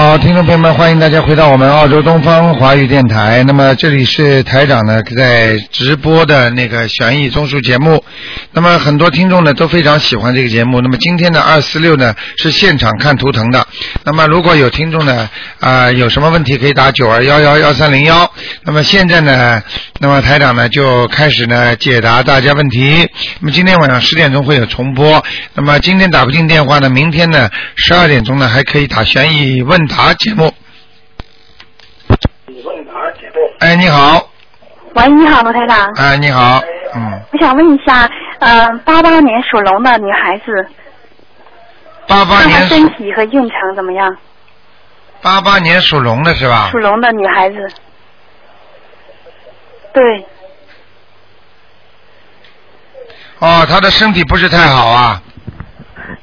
好，听众朋友们，欢迎大家回到我们澳洲东方华语电台。那么这里是台长呢在直播的那个悬疑综述节目。那么很多听众呢都非常喜欢这个节目。那么今天的二四六呢是现场看图腾的。那么如果有听众呢啊、有什么问题可以打九二幺幺幺三零幺。那么现在呢，那么台长呢就开始呢解答大家问题。那么今天晚上十点钟会有重播。那么今天打不进电话呢，明天呢十二点钟呢还可以打悬疑问答节目。哎，你好，喂，你好，罗台长。哎，你好，嗯，我想问一下，呃，八八年属龙的女孩子，八八年身体和运程怎么样？八八年属龙的是吧属？龙的女孩子。对，哦，他的身体不是太好啊，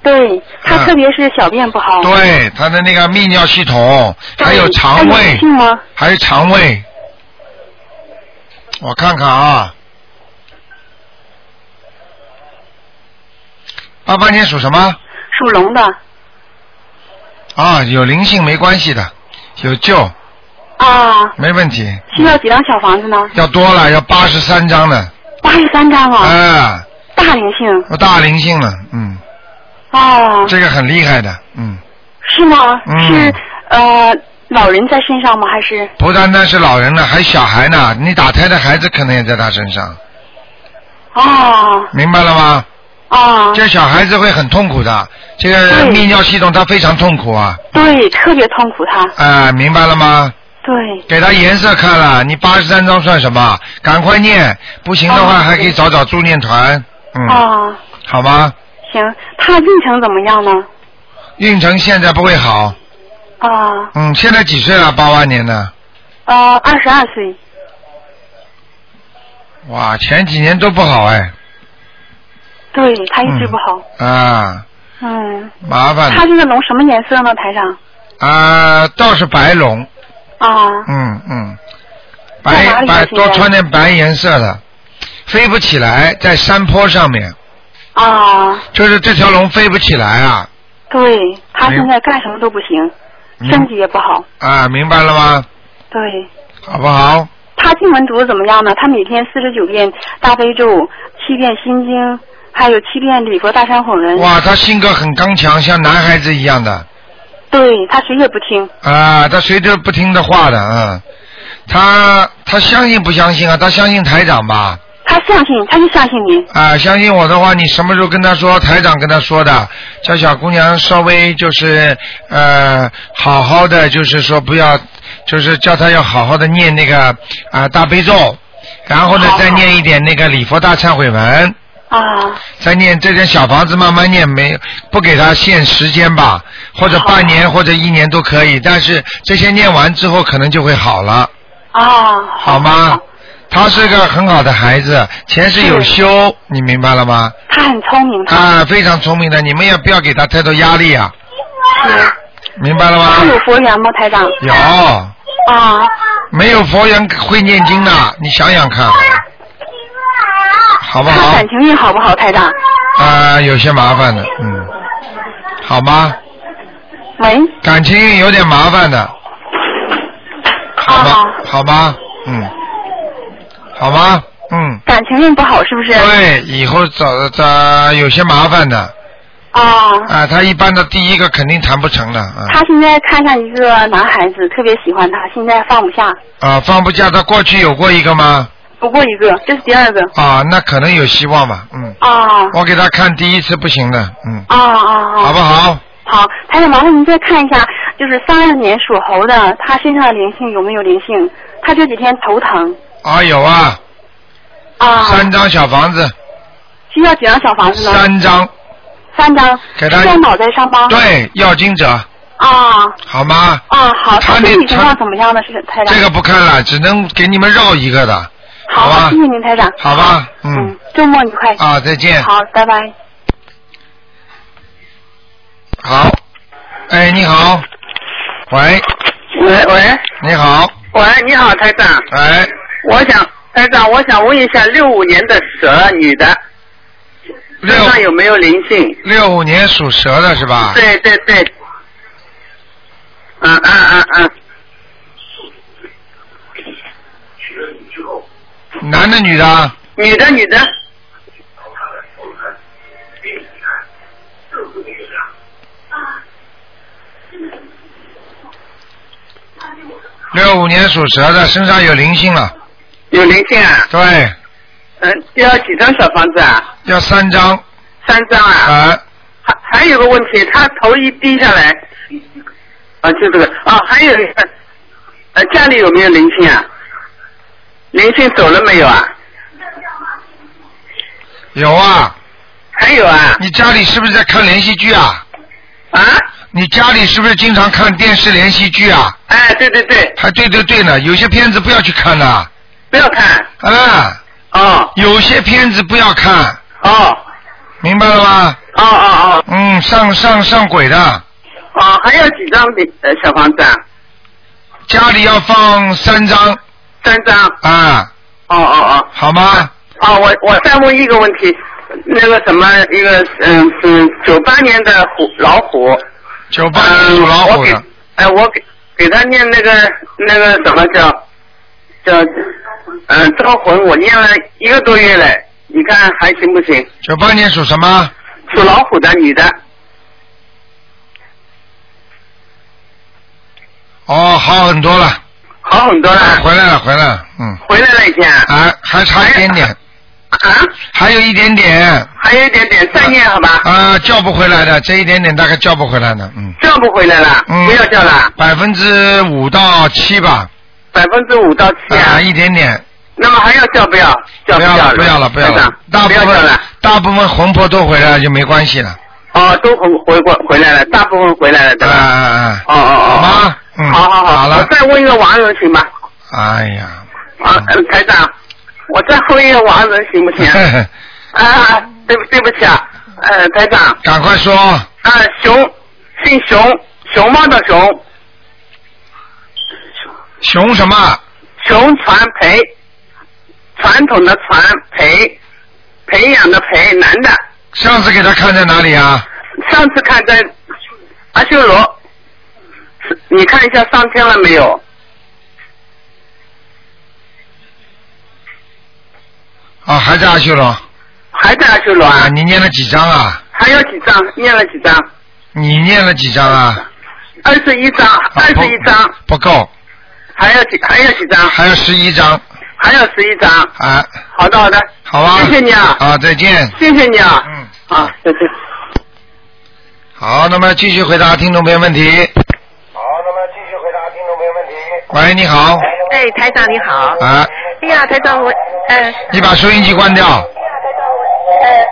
对，她啊特别是小便不好。对，他的那个泌尿系统，还有肠胃？还有肠胃，我看看啊，八八年属什么？属龙的。啊，有灵性没关系的，有救，啊，没问题。需要几张小房子呢？要多了，要八十三张呢。八十三张啊，啊，大灵性。我大灵性了，嗯，哦，这个很厉害的，嗯，是吗？嗯是呃，老人在身上吗？还是？不单单是老人了，还小孩呢。你打胎的孩子可能也在他身上，哦，明白了吗？哦，这小孩子会很痛苦的，这个泌尿系统他非常痛苦啊，对，特别痛苦他。啊、明白了吗？对，给他颜色看了，你八十三章算什么？赶快念，不行的话哦还可以找找助念团，嗯，哦，好吗？行，他运程怎么样呢？运程现在不会好，啊，嗯，现在几岁了？八八年的，呃，二十二岁。哇，前几年都不好哎，对，他一直不好。啊，嗯，麻烦他这个龙什么颜色呢，台上？啊，倒是白龙，啊，嗯嗯，白白多穿点白颜色的，飞不起来，在山坡上面，啊，就是这条龙飞不起来啊，对，他现在干什么都不行，嗯身体也不好。啊，明白了吗？对，好不好？他经文读的怎么样呢？他每天四十九遍大悲咒，七遍心经，还有七遍礼佛大忏悔文。哇，他性格很刚强，像男孩子一样的对，他谁也不听。啊，他谁都不听的话的，嗯，他他相信不相信啊？他相信台长吧？他相信，他就相信你。啊，相信我的话，你什么时候跟他说？台长跟他说的，叫小姑娘稍微就是呃，好好的，就是说不要，就是叫她要好好的念那个啊、大悲咒，然后呢好再念一点那个礼佛大忏悔文，啊，再念这间小房子慢慢念，没不给他限时间吧，或者半年或者一年都可以，但是这些念完之后可能就会好了，啊，好吗？他是个很好的孩子，前世有修，你明白了吗？他很聪明，啊，非常聪明的，你们也不要给他太多压力啊，是。明白了吗他？有佛缘吗，台长？有，啊，没有佛缘会念经的，你想想看，好不好？她感情运好不好，台长？啊，有些麻烦的，嗯，好吗？喂，感情运有点麻烦的，好吗？啊好吗？嗯，好吗？嗯，感情运不好是不是？对，以后找找有些麻烦的啊，啊，他一般的第一个肯定谈不成的啊他现在看上一个男孩子，特别喜欢他，现在放不下。啊，放不下。他过去有过一个吗？不过一个，这是第二个。啊，那可能有希望吧，嗯，啊我给他看第一次不行的，嗯，啊啊啊！好不好？好，台长，麻烦您再看一下，就是三二年属猴的，他身上的灵性有没有灵性？他这几天头疼啊，有啊，啊，三张小房子，需要几张小房子呢？三张，三张，给他是在脑袋上吗？对，要经者，啊好吗？啊，好，他身体情况怎么样呢？是台长。这个不看了，只能给你们绕一个的，好，吧谢谢您，台长。好吧？嗯嗯，，周末愉快。啊，再见。好，拜拜。好，哎，你好，喂，喂喂你好，喂，你好，台长，哎，我想台长，我想问一下，六五年的蛇女的身六上有没有灵性？六五年属蛇的是吧？对对对，嗯啊，男的女的？女的女的，六五年属蛇的，身上有灵性了。有灵性啊。对，嗯，要几张小房子啊？要三张。三张啊。啊，还还有个问题，他头一低下来，啊，就这个啊，还有一个，呃，家里有没有灵性啊？灵性走了没有啊？有啊。还有啊？你家里是不是在看连续剧啊？啊？你家里是不是经常看电视连续剧啊？哎，对对对，还对对对呢，有些片子不要去看的。不要看。啊。哦。有些片子不要看。哦。明白了吗？哦哦哦。嗯，上上上轨的，哦，还有几张呃小房子啊？家里要放三张。三张。啊。哦哦哦。好吗？哦，我我再问一个问题，那个什么，一个嗯是九八年的虎老虎。九八年属老虎的。哎，我给给他念那个那个什么叫叫嗯招魂，我念了一个多月了，你看还行不行？九八年属什么？属老虎的女的。哦，好很多了。好很多了。回来了，回来了，嗯。回来了已经。啊，还差一点点。啊？还有一点点。还有一点点，再念好吧？啊，叫不回来的，这一点点大概叫不回来的，嗯。叫不回来了，嗯。不要叫了。百分之五到七吧。百分之五到七啊，一点点。那么还要叫不要？叫不要了，不要了，不要了。大部不要叫了分。大部分魂魄都回来了，就没关系了。哦，都回回过回来了，大部分回来了，对吧？啊啊啊！哦哦哦。好吗？嗯。好好好。好了我。再问一个亡人行吗？哎呀。啊，呃台长，我再问一个亡人行不行？啊，对不对不起啊，呃，台长。赶快说。啊，熊，姓熊，熊猫的熊，熊什么？熊传培，传统的传培，培养的培，男的。上次给他看在哪里啊？上次看在阿修罗，是 你看一下上天了没有？啊，还在阿修罗。还在阿修罗啊？啊？你念了几张啊？还有几张？念了几张？你念了几张啊？二十一张，二十一张，不够，还有几？还有几张？还有十一张。还有十一张。啊，好的，好的。好啊。谢谢你啊。啊，再见。谢谢你啊。嗯。啊，再见。好，那么继续回答听众朋友问题。好，那么继续回答听众朋友问题。喂，你好。哎，台长你好。啊，哎呀，台长我呃你把收音机关掉。呃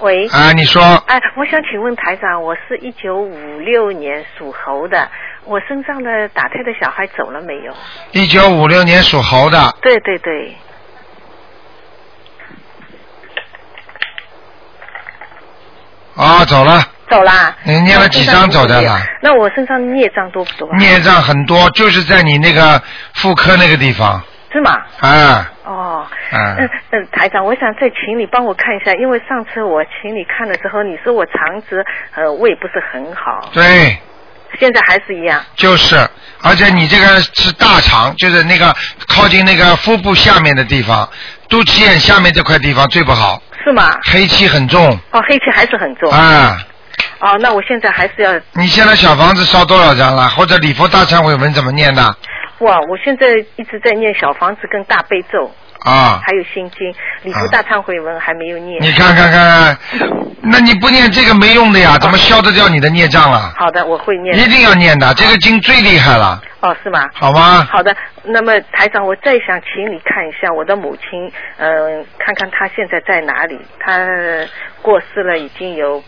喂。啊，你说。哎，我想请问台长，我是一九五六年属猴的，我身上的打胎的小孩走了没有？一九五六年属猴的，对对对，啊，走了，走啦。你念了几张走的啦？那我身上孽障多不多？孽障很多，就是在你那个妇科那个地方。是吗？啊，哦。啊嗯嗯，台长，我想再请你帮我看一下，因为上次我请你看的时候，你说我肠子呃胃不是很好，对，现在还是一样。就是，而且你这个是大肠，就是那个靠近那个腹部下面的地方，肚脐眼下面这块地方最不好，是吗？黑气很重。哦，黑气还是很重。啊，哦，那我现在还是要你现在小房子烧多少张了？或者礼佛大忏悔文怎么念的？哇！我现在一直在念小房子跟大悲咒，啊，还有心经，礼佛大忏悔文还没有念。你看看看，那你不念这个没用的呀，怎么消得掉你的孽障了？好的，我会念。一定要念的，这个经最厉害了，哦，是吗？好吗？好的，那么台长，我再想请你看一下我的母亲，嗯、看看她现在在哪里。她过世了已经有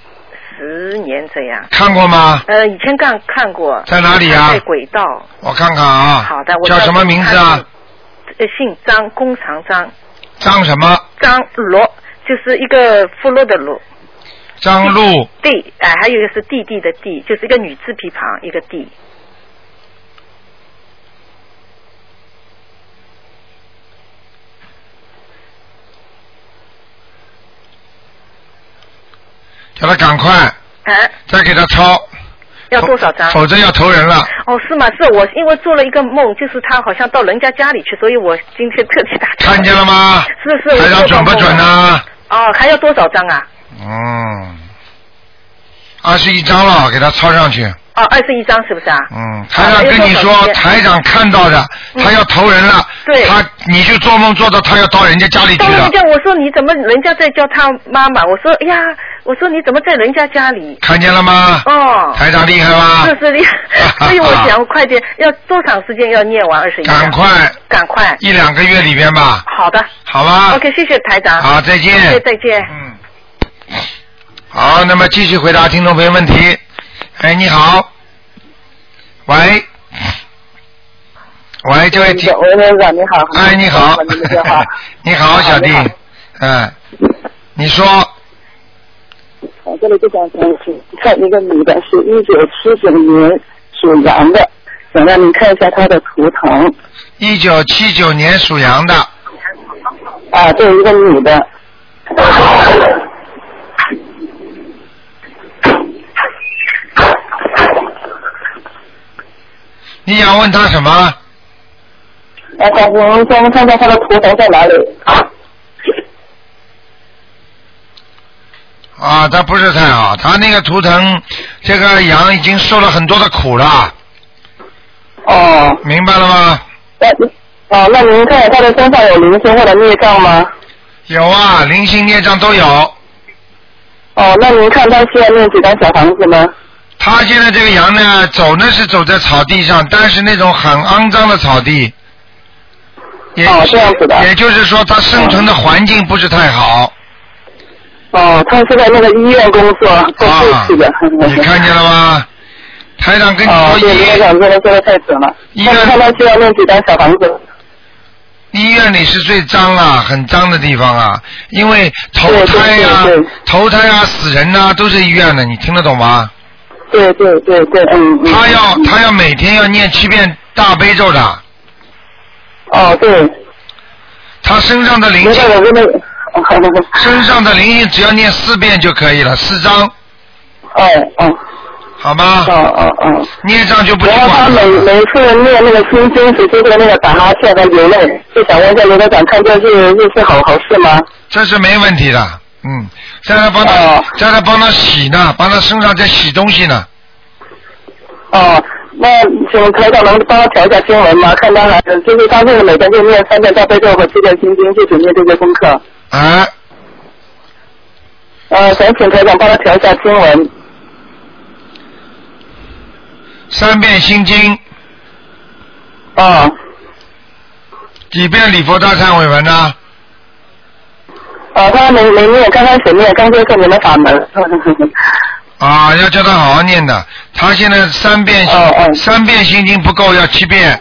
十年这样。看过吗？呃，以前看看过。在哪里啊在轨道。我看看啊。好的，我叫什么名字啊？呃，姓张，弓长张，张什么？张罗，就是一个富禄的罗。张璐。对，哎、还有一个是弟弟的弟，就是一个女字旁旁一个弟。叫他赶快，哎、再给他抄，要多少张？否则要投人了。哦，是吗？是我因为做了一个梦，就是他好像到人家家里去，所以我今天特地打。看见了吗？是是，我台长准不准？呢？哦，还要多少张啊？嗯，二十一张了，给他抄上去。哦，二十一张是不是啊？嗯，台长跟你说台长看到的，嗯他要投人了。对他你就做梦做到他要到人家家里去了到人。家，我说你怎么人家在叫他妈妈？我说哎呀，我说你怎么在人家家里？看见了吗？哦，台长厉害吧？是是厉害，所以我想快点，要多长时间要念完二十一？赶快赶快，一两个月里边吧，好的好吧？，OK，谢谢台长。好，再见。谢谢，再见。嗯，好，那么继续回答听众朋友问题。哎，你好，喂，喂，这位听，喂，台长你好。哎，你好。你好，小弟，嗯，你说。我这里就想看一个女的，是一九七九年属羊的，想让你看一下她的图腾。一九七九年属羊的，啊，这一个女的。你想问他什么？啊，好，我们先看看他的图腾在哪里。啊，他不是太好，他那个图腾，这个羊已经受了很多的苦了，哦，明白了吗？那哦，那您看他的身上有灵性或者孽障吗？有啊，灵性孽障都有。哦，那您看他需要念几张小房子呢？他现在这个羊呢，走呢是走在草地上，但是那种很肮脏的草地。也哦这样子的也就是说，它生存的环境不是太好。哦，他是在那个医院工作，做护啊士的。，你看见了吗？台长跟你哦，说，对，医台长说的说的太准了。医院那你看她需要念几张小房子？医院里是最脏啊，很脏的地方啊，因为投胎呀、投胎啊、死人呐、都是医院的，你听得懂吗？对对对对，嗯嗯。他要他要每天要念七遍大悲咒的，哦，对，他身上的灵性我跟那个。身上的灵性只要念四遍就可以了，四张，哦哦好吗？哦哦哦。念上就不去然后他每。每次念那个心经时，就会那个打哈欠和流泪，就想问一下刘科长，看这是是是好好事吗？这是没问题的，嗯，现在帮他，在帮他洗呢，帮他身上在洗东西呢。哦，那请台长能帮他调一下经文吗？看他还就是他这个每天就念三遍大悲咒和七遍心经，就准备这些功课。啊，呃，想请台长帮他调一下经文。三遍心经，哦几遍礼佛大忏悔文呢？哦，他没没念，刚开始念，刚接受你们法门。啊，要叫他好好念的。他现在三遍心、哦哦三遍心经不够，要七遍。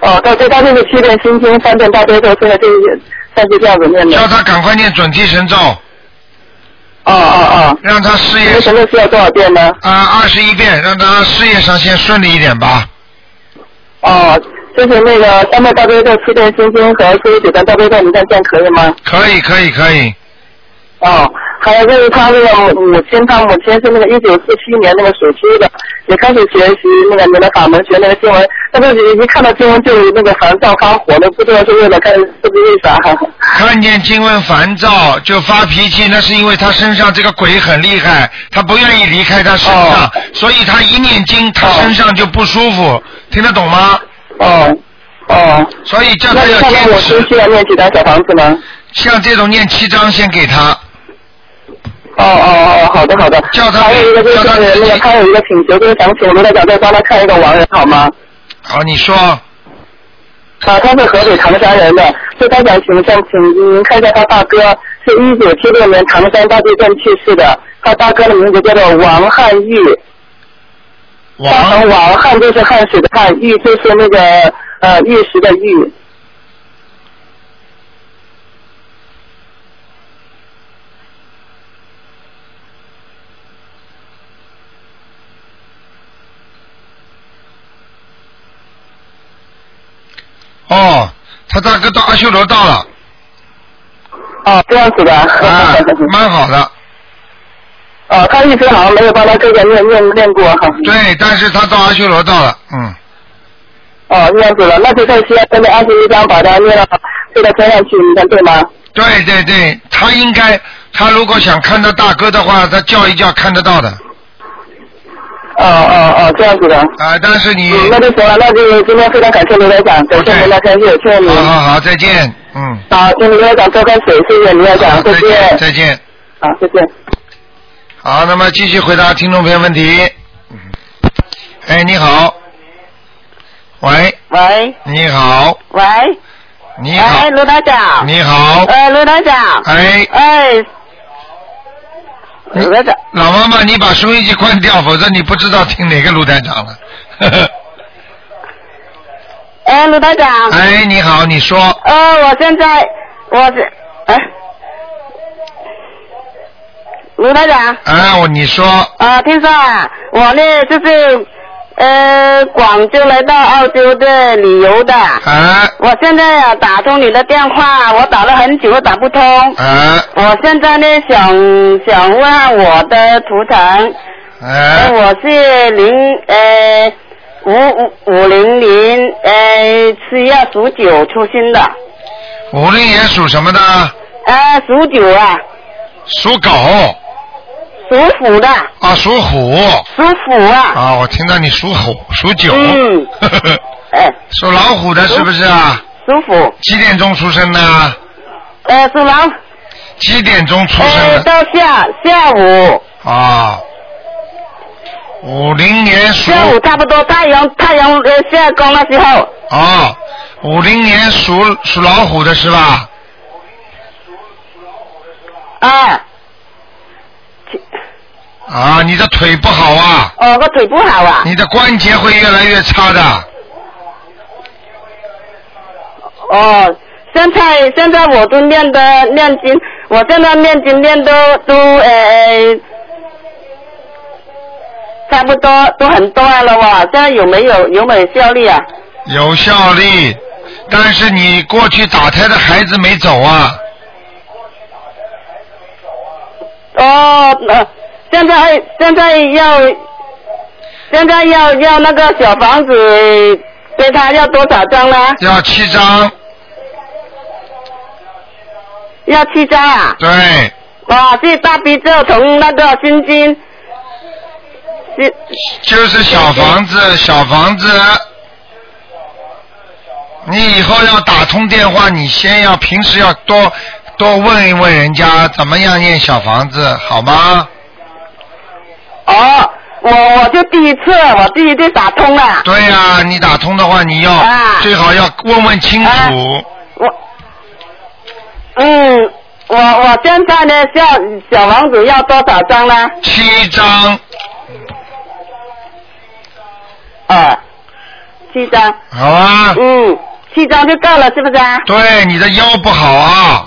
哦，对对，他就是七遍心经，三遍大悲咒，现在就是三是这样子念的。叫他赶快念准提神咒，哦哦哦，让他事业这个神咒需要多少遍呢？啊二十一遍，让他事业上先顺利一点吧。哦，就是那个三遍大悲咒、七遍心经和四十九遍大悲咒，你看这样可以吗？可以可以可以，哦，还有就是他那个母母亲，他母亲是那个一九四七年那个属鸡的，也开始学习那个你的法门，学那个经文，但是一看到经文就那个烦躁发火的，不知道是为了干是不是为啥？看见经文烦躁就发脾气，那是因为他身上这个鬼很厉害，他不愿意离开他身上，哦所以他一念经，他哦身上就不舒服，听得懂吗？哦哦，所以叫他要坚母亲持，需要念几张小房子吗？像这种念七张先给他，哦哦哦，好的好的。叫他还有一个就是叫他那个他有一个请求，就是想请卢台长再帮他看一个亡人好吗？好，你说啊，他是河北唐山人的，所以他想请想请您看一下他大哥，是一九七六年唐山大地震去世的，他大哥的名字叫做王汉玉，大王成王汉就是汉水的汉，玉就是那个呃玉石的玉。哦，他大哥到阿修罗道了，哦，这样子的。啊，蛮好的，哦，他一直好像没有帮他哥哥念念念过哈。对，但是他到阿修罗道了，嗯，哦，这样子了，那就在西安那边二十一张把它念到这个天上去，你看对吗？对对对，他应该，他如果想看到大哥的话，他叫一叫看得到的，哦哦哦，这样子的。啊、但是你，嗯，那就行了，那就今天非常感谢刘台长，感谢您的开谢，谢谢您。好好好，再见，嗯，好，请刘台长多喝水，谢谢刘台长，再见。再见。好，再见。好，那么继续回答听众朋友问题。嗯哎，你好。喂，喂。你好，喂，你好。哎，，卢台长，你好，哎，卢台长，哎，哎，卢台长，老妈妈，你把收音机关掉，否则你不知道听哪个卢台长了。哎，卢台长，哎，你好，你说，呃，我现在我是，哎，卢台长，啊，我你说，啊，听说啊，我呢就是呃广州来到澳洲的旅游的，啊。我现在啊打通你的电话，我打了很久打不通，啊。我现在呢想想问我的图腾。呃，哎，我是零呃五五五零零呃七月属九出生的，五零年属什么的？呃属九啊，属狗属虎的，啊，属虎。属虎啊，啊，我听到你属虎，属九，嗯。哎。属老虎的是不是啊？属虎，几点钟出生的？呃属狼，几点钟出生的？呃到下下午。啊，五零年属。下午差不多太阳太阳呃下工的时候，哦，五零年属属老虎的是吧？啊，啊，你的腿不好啊，哦我腿不好啊，你的关节会越来越差的。哦，现在现在我都练的练经，我现在念经念都都呃，差不多都很多了哇，现在有没有有没有效力啊？有效力，但是你过去打胎的孩子没走啊。哦，呃，现在现在要现在要要那个小房子给他要多少张呢？要七张，要七张啊！对，哇，这大悲咒从那个心经，是就是小房子，小房子。你以后要打通电话，你先要平时要多多问一问人家怎么样念小房子，好吗？哦，我我就第一次，我第一次打通了。对呀、你打通的话，你要、啊最好要问问清楚。啊我，嗯，我我现在呢，小小王子要多少张呢？七张，啊，七张。好啊。嗯，七张就够了，是不是啊？对，你的腰不好啊，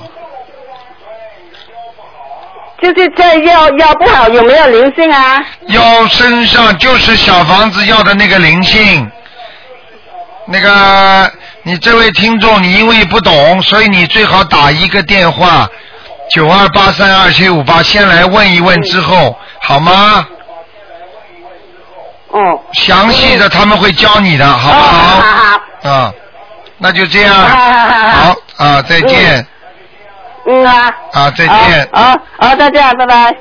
就是这腰腰不好，有没有灵性啊？腰身上就是小房子要的那个灵性。那个，你这位听众，你因为不懂，所以你最好打一个电话，九二八三二七五八，先来问一问之后，好吗？哦。详细的他们会教你的，好不哦好好？好好。啊，那就这样。好好好好好啊，再见。嗯啊。啊，再见。啊，好，再见，拜拜。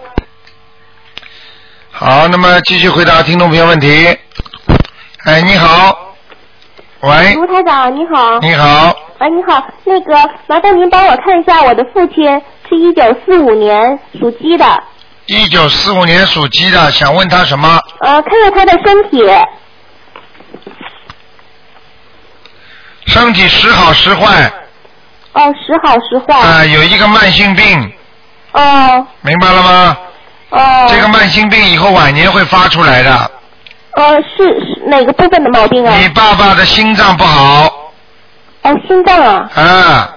好，那么继续回答听众朋友问题。哎，你好。喂，吴台长你好。你好，哎，你好，那个麻烦您帮我看一下我的父亲是一九四五年属鸡的，一九四五年属鸡的，想问他什么？呃，看看他的身体。身体时好时坏，哦，时好时坏。啊、有一个慢性病，哦明白了吗？哦。这个慢性病以后晚年会发出来的。呃，是是哪个部分的毛病啊？你爸爸的心脏不好，哦，心脏啊。啊，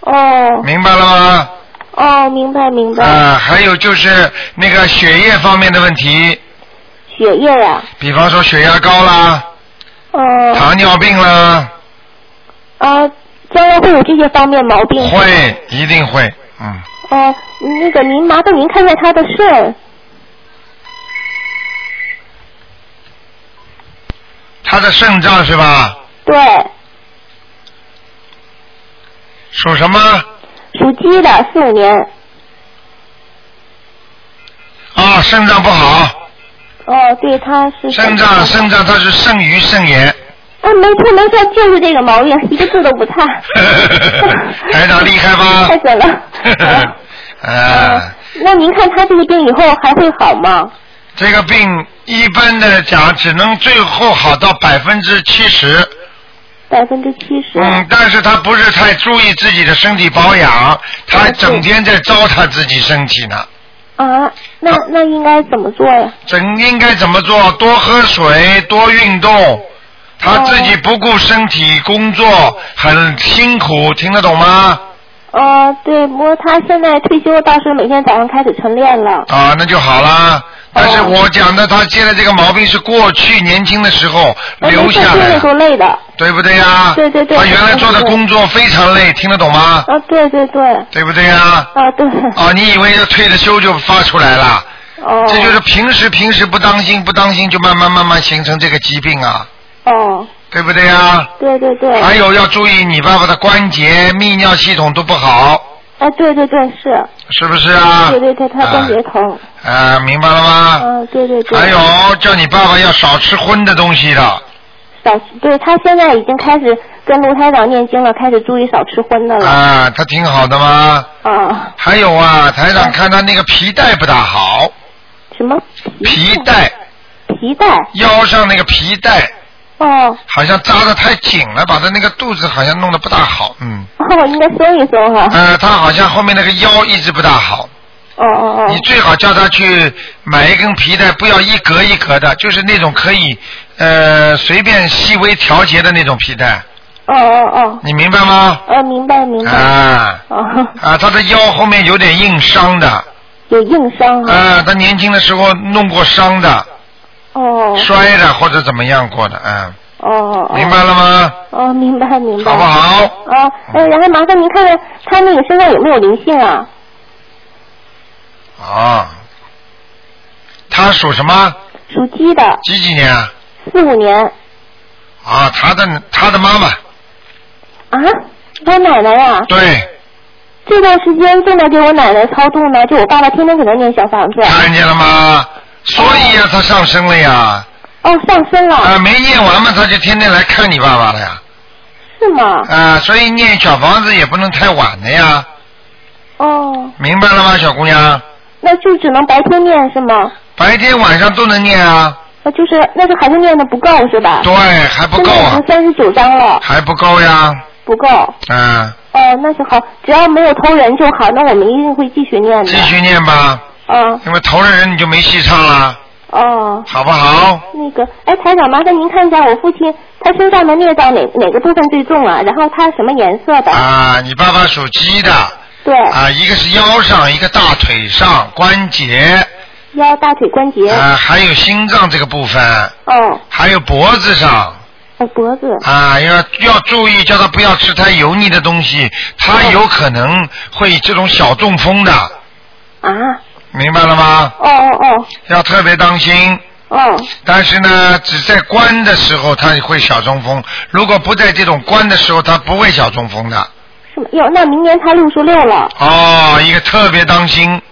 哦明白了吗？哦，明白明白。啊，还有就是那个血液方面的问题，血液呀、比方说血压高啦，哦。糖尿病啦，啊，将来会有这些方面毛病。会，一定会。嗯。哦，那个您麻烦您看看他的肾。他的肾脏是吧？对。属什么？属鸡的，四五年。啊，肾脏不好。哦，对，他是。肾脏，肾脏，他是肾盂肾炎。啊，没错没错，就是这个毛病，一个字都不差。台长厉害吧？太准了。啊，那您看他这个病以后还会好吗？这个病一般的讲，只能最后好到百分之七十。百分之七十。嗯，但是他不是太注意自己的身体保养，他整天在糟蹋自己身体呢。啊，那那应该怎么做呀？整应该怎么做？多喝水，多运动。他自己不顾身体，工作很辛苦，听得懂吗？哦，对，不过他现在退休，倒是每天早上开始晨练了。啊，那就好啦。但是我讲的，他现在这个毛病是过去年轻的时候留下来的。对不对呀？对对对。他原来做的工作非常累，听得懂吗？啊，对对对。对不对呀？啊，对。啊，你以为要退了休就发出来了？哦。这就是平时平时不当心不当心，就慢慢慢慢形成这个疾病啊，哦。对不对呀？对对对。还有要注意你爸爸的关节、泌尿系统都不好，哎，对对对，是。是不是啊？对对对，他关节疼。啊，明白了吗？嗯，对对对。还有叫你爸爸要少吃荤的东西的，少对他现在已经开始跟卢台长念经了，开始注意少吃荤的了。啊，他挺好的吗？啊。还有啊，台长看他那个皮带不大好，什么？皮带皮带。腰上那个皮带哦。好像扎的太紧了，把他那个肚子好像弄得不大好，嗯。哦，应该松一松哈。呃，他好像后面那个腰一直不大好。哦哦哦。你最好叫他去买一根皮带，不要一格一格的，就是那种可以呃随便细微调节的那种皮带，哦哦哦。你明白吗？呃，明白明白。啊哦。啊，他的腰后面有点硬伤的。有硬伤啊。啊，他年轻的时候弄过伤的，哦。摔的或者怎么样过的，嗯，哦哦哦。明白了吗？哦，明白明白。好不好？啊，呃，然后麻烦您看看他那个身上有没有灵性啊？啊，他属什么？属鸡的，几几年啊？四五年。啊，他的他的妈妈，啊，我奶奶呀、对，这段时间正在给我奶奶超度呢，就我爸爸天天给他念小房子。看见了吗？所以呀、他上升了呀。哦，上升了。啊，没念完嘛，他就天天来看你爸爸了呀。是吗？啊，所以念小房子也不能太晚的呀，哦，明白了吗，小姑娘？那就只能白天念是吗？白天晚上都能念啊，那，就是那就还是念的不够是吧？对，还不够啊三十九章了，还不够呀，不够。嗯，哦，那就好，只要没有偷人就好，那我们一定会继续念的。继续念吧，嗯，因为投了人你就没戏唱了，哦，好不好？那个，哎，台长，麻烦您看一下我父亲他身上的孽障哪哪个部分最重啊？然后他什么颜色的？啊，你爸爸属鸡的，对，啊，一个是腰上，一个大腿上关节，腰、大腿关节。啊，还有心脏这个部分，哦，还有脖子上，哦，脖子。啊，要要注意，叫他不要吃太油腻的东西，他有可能会这种小中风的，啊？明白了吗？哦哦哦要特别当心。嗯哦，但是呢，只在关的时候他会小中风，如果不在这种关的时候，他不会小中风的。是吗？哟，那明年他六十六了。哦，一个特别当心，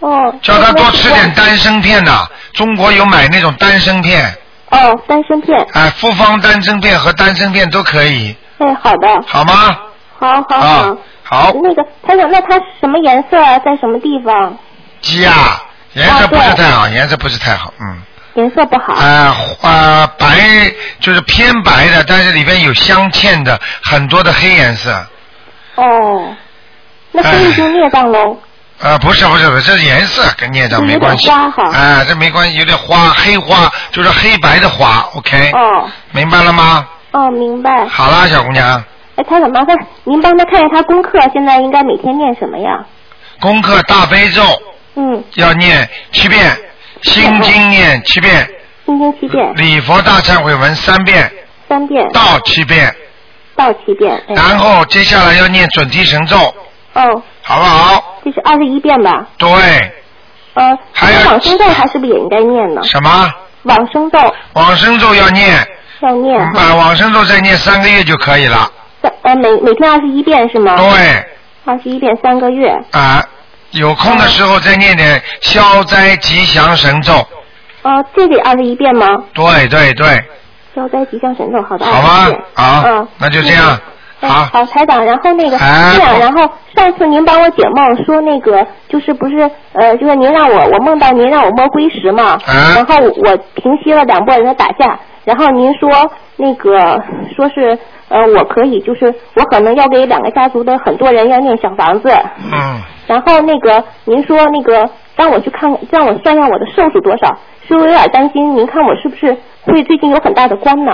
哦。叫他多吃点丹参片的。中国有买那种丹参片，哦，丹参片。哎，复方丹参片和丹参片都可以，哎，好的。好吗？好好好。啊，好，那个台长，那他什么颜色啊？在什么地方？鸡啊，颜色不是太好，颜色不是太好，嗯。颜色不好。啊啊，白就是偏白的，但是里边有镶嵌的很多的黑颜色。哦，那这已经孽障喽。呃，不是不是不是，这是颜色跟孽障没关系。花哈啊，这没关系，有点花，黑花就是黑白的花，OK。哦。明白了吗？哦，明白。好啦，小姑娘，哎，台长，麻烦您帮他看一下他功课，现在应该每天念什么呀？功课大悲咒嗯，要念七遍，心经念七遍，心经七遍，礼佛大忏悔文三遍，三遍，道七遍，到七遍。哎然后接下来要念准提神咒，哦，好不好？这是二十一遍吧？对，呃，还有往生咒还是不是也应该念呢？什么？往生咒。往生咒要念，要念哈。啊，往生咒再念三个月就可以了。三呃每每天二十一遍是吗？对，二十一遍三个月。啊，有空的时候再念点消灾吉祥神咒。啊、这得二十一遍吗？对对对，消灾吉祥神咒，好的，好吗21遍？好嗯，那就这样。嗯好，好，台长，然后那个、哎这样，然后上次您帮我解梦说那个就是不是呃，就是您让我我梦到您让我摸龟石嘛，哎然后我平息了两拨人的打架，然后您说那个说是呃我可以就是我可能要给两个家族的很多人要念小房子，嗯，然后那个您说那个让我去看让我算一下我的寿数多少，是我有点担心，您看我是不是会最近有很大的关呢？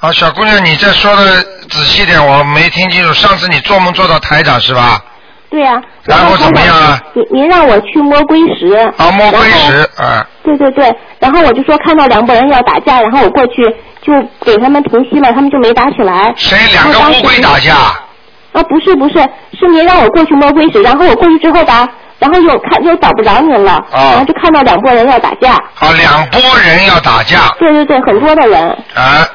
啊，小姑娘，你再说的仔细点，我没听清楚。上次你做梦做到台长是吧？对呀、然后怎么样啊？您您让我去摸龟石。啊，摸龟石，啊，对对对，然后我就说看到两拨人要打架，然后我过去就给他们平息了，他们就没打起来。谁两个乌龟打架？啊，不是不是，是您让我过去摸龟石，然后我过去之后吧，然后又看又找不着您了，啊然后就看到两拨人要打架。啊，两拨人要打架，对对对，很多的人啊，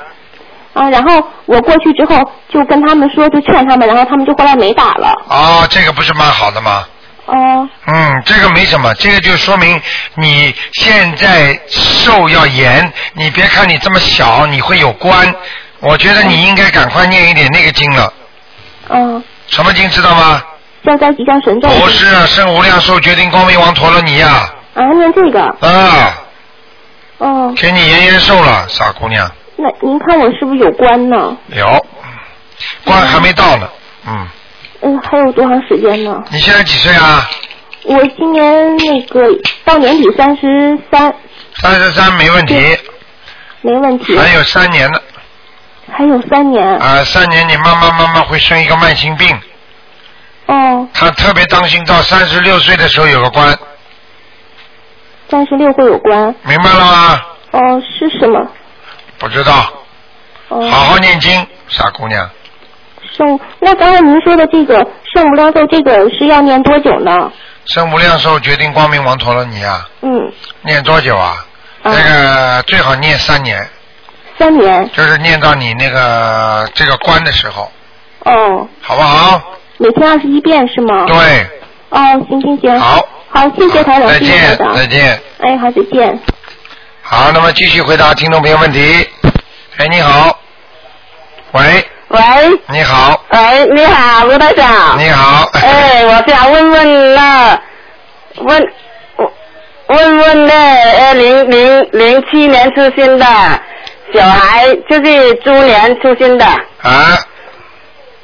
啊，然后我过去之后就跟他们说，就劝他们，然后他们就后来没打了。哦，这个不是蛮好的吗？哦嗯，这个没什么，这个就说明你现在受要严。你别看你这么小，你会有关。我觉得你应该赶快念一点那个经了。嗯，什么经知道吗？消灾吉祥神咒。不是啊，圣无量寿决定光明王陀罗尼呀、啊，念这个。啊。哦，给你延延寿了，傻姑娘。那您看我是不是有关呢？有，关还没到呢。嗯，嗯，还有多长时间呢？你现在几岁啊？我今年那个到年底三十三，三十三没问题，没问题。还有三年呢。还有三年。啊，三年你慢慢慢慢会生一个慢性病，哦，他特别当心，到三十六岁的时候有个关，三十六会有关。明白了吗？哦，是什么？不知道，哦。好好念经，傻姑娘。圣，那刚才您说的这个圣无量寿，这个是要念多久呢？圣无量寿决定光明王陀罗尼啊，嗯，念多久啊？啊那个最好念三年，三年。就是念到你那个这个关的时候，哦，好不好？每天二十一遍是吗？。对，哦，行行行。好。好，谢谢台长，再谢谢台见，长。再见。哎，好，再见。好，那么继续回答听众朋友问题。哎，你好，喂，喂，你好，喂，你好，吴台长。你好。哎，我想问问那问问问那呃零零零七年出生的小孩，就是猪年出生的，啊。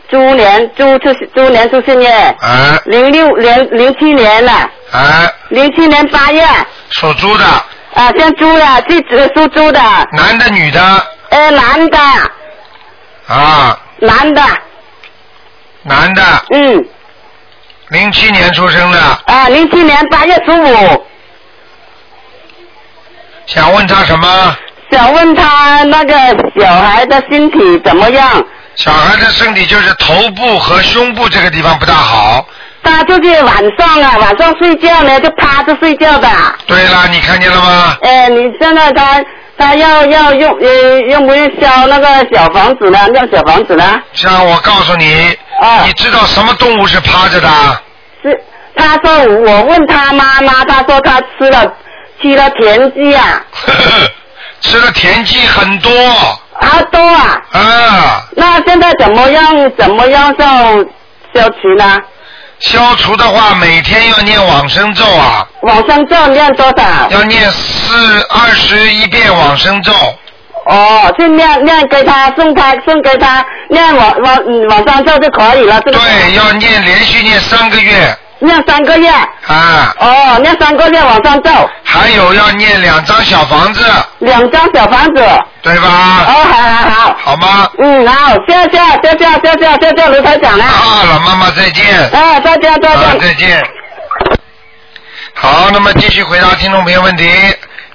猪年猪出猪年出生耶，啊。零六年零七年了，啊，零七年八月。属猪的，啊，像猪的是猪属猪的，男的女的？呃男的。啊，男的，男的，嗯。零七年出生的，啊零七年八月十五，想问他什么？想问他那个小孩的身体怎么样？小孩的身体就是头部和胸部这个地方不大好。他就是晚上啊，晚上睡觉呢就趴着睡觉的。对了，你看见了吗？哎，你现在他他要要用呃用不用烧那个小房子呢？用小房子呢？像我告诉你，啊你知道什么动物是趴着的？是，他说我问他妈妈，他说他吃了吃了田鸡啊，吃的田鸡很多啊多啊。啊，那现在怎么样？怎么样消消除呢？消除的话每天要念往生咒啊，往生咒念多少？要念四二十一遍往生咒，哦，就念念给他送他送给他念往往嗯往上咒就可以了，是不是？对，要念连续念三个月念三个月。啊，哦，念三个月往上走，还有要念两张小房子，两张小房子。对吧？哦，好好好。好吗？嗯，好，谢谢谢谢谢谢谢谢卢台长了。啊，老妈妈再见。啊，再见再啊，见。再见。好，那么继续回答听众朋友问题。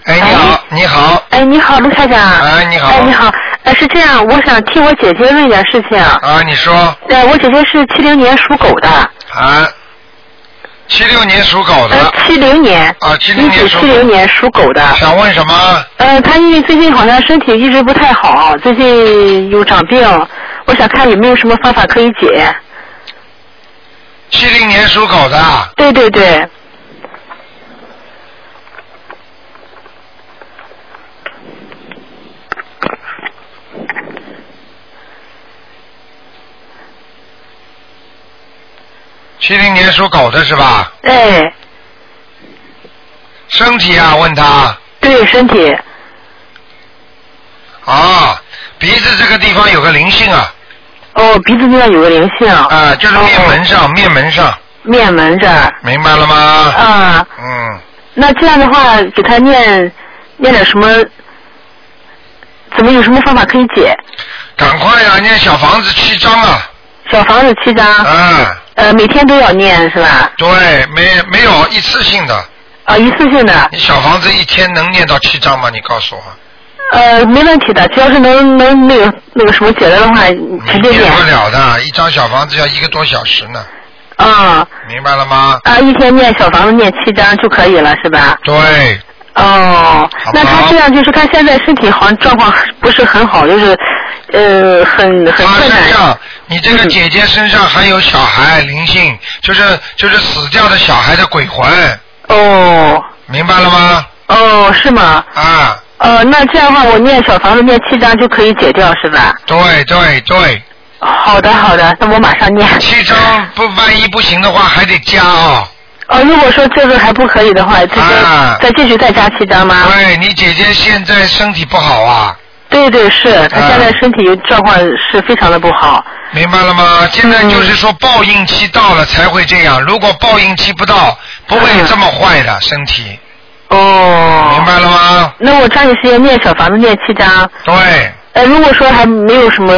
哎，你好，你好，哎，你好，卢台长。哎，你好。哎，你好。呃，是这样，我想替我姐姐问一点事情。啊，你说呃，我姐姐是七零年属狗的。啊，七六年属狗的。呃，七零年。啊，七零一九年属七零年属狗的。想问什么？呃，他因为最近好像身体一直不太好，最近有长病，我想看有没有什么方法可以解。七零年属狗的。对对对。七零年属狗的是吧？哎，身体啊，问他对身体。啊，鼻子这个地方有个灵性啊。哦，鼻子地方有个灵性。啊，就是面门上，面门上，面门这儿。明白了吗？啊。嗯，那这样的话，给他念念点什么？怎么有什么方法可以解？赶快呀、念小房子七章啊。小房子七张。啊。呃，每天都要念是吧？对，没没有一次性的。啊，一次性的。你小房子一天能念到七张吗？你告诉我。呃，没问题的，只要是能能那个那个什么解了的话，直接念。念不了的，一张小房子要一个多小时呢，啊明白了吗？啊，一天念小房子念七张就可以了，是吧？对，哦，那他这样就是他现在身体好像状况不是很好，就是呃很很他困难。身上，你这个姐姐身上还有小孩灵性，就是就是死掉的小孩的鬼魂，哦明白了吗？哦，是吗？啊，呃，那这样的话，我念小房子念七张就可以解掉，是吧？对对对，好的好的，那我马上念。七张不万一不行的话还得加哦、哦，如果说这个还不可以的话，再啊再继续再加七张吗？对你姐姐现在身体不好啊，对对是，他现在身体状况是非常的不好。明白了吗？现在就是说报应期到了才会这样，如果报应期不到，不会这么坏的身体，哦。明白了吗？那我抓紧时间念小房子念七张。对，呃，如果说还没有什么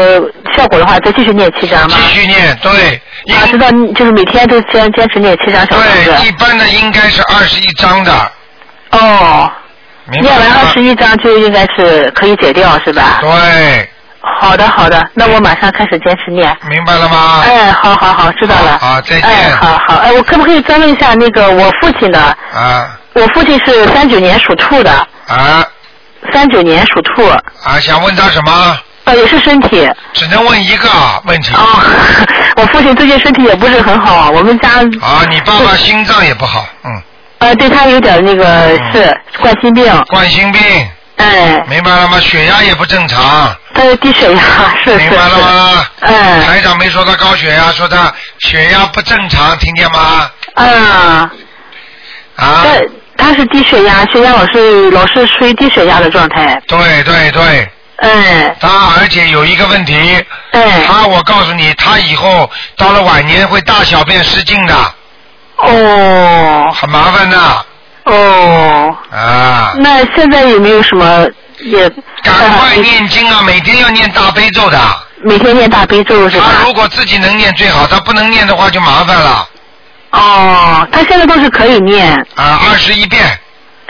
效果的话，再继续念七张吗？继续念，对。啊，知道，就是每天都坚坚持念七张小房子。对，一般的应该是二十一章的，哦。念完二十一张就应该是可以解掉，是吧？对，好的，好的，那我马上开始坚持念。明白了吗？哎，好好好，知道了。好，再见。哎，好好，哎，我可不可以再问一下那个我父亲的？啊我父亲是三九年属兔的，啊三九年属兔，啊！想问他什么？呃，也是身体。只能问一个问题。哦，我父亲最近身体也不是很好，我们家。啊，你爸爸心脏也不好，嗯，呃，对他有点那个是冠心病。冠心病，哎，明白了吗？血压也不正常，他有低血压，是是明白了吗？哎。台长没说他高血压，说他血压不正常，听见吗？啊。啊。对，他是低血压，血压老是老是处于低血压的状态。对对对。哎。他而且有一个问题。哎。他我告诉你，他以后到了晚年会大小便失禁的。哦。很麻烦的。哦。啊。那现在有没有什么也？赶快念经啊！每天要念大悲咒的。每天念大悲咒是吧？他如果自己能念最好，他不能念的话就麻烦了。哦，他现在都是可以念。啊，二十一遍。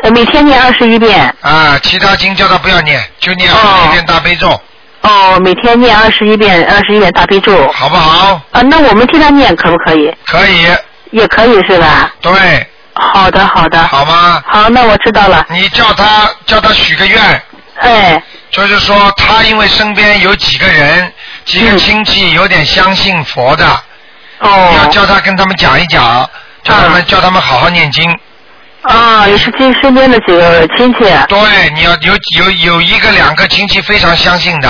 呃，每天念二十一遍。啊，其他经叫他不要念，就念二十一遍大悲咒，哦，每天念二十一遍，二十一遍大悲咒。好不好？啊，那我们替他念可不可以？可以。也可以是吧？对。好的，好的。好吗？好，那我知道了。你叫他叫他许个愿。哎。就是说，他因为身边有几个人、几个亲戚有点相信佛的，哦。要叫他跟他们讲一讲，叫他们、叫他们好好念经。啊，也是亲身边的几个亲戚。对，你要有有有一个两个亲戚非常相信的。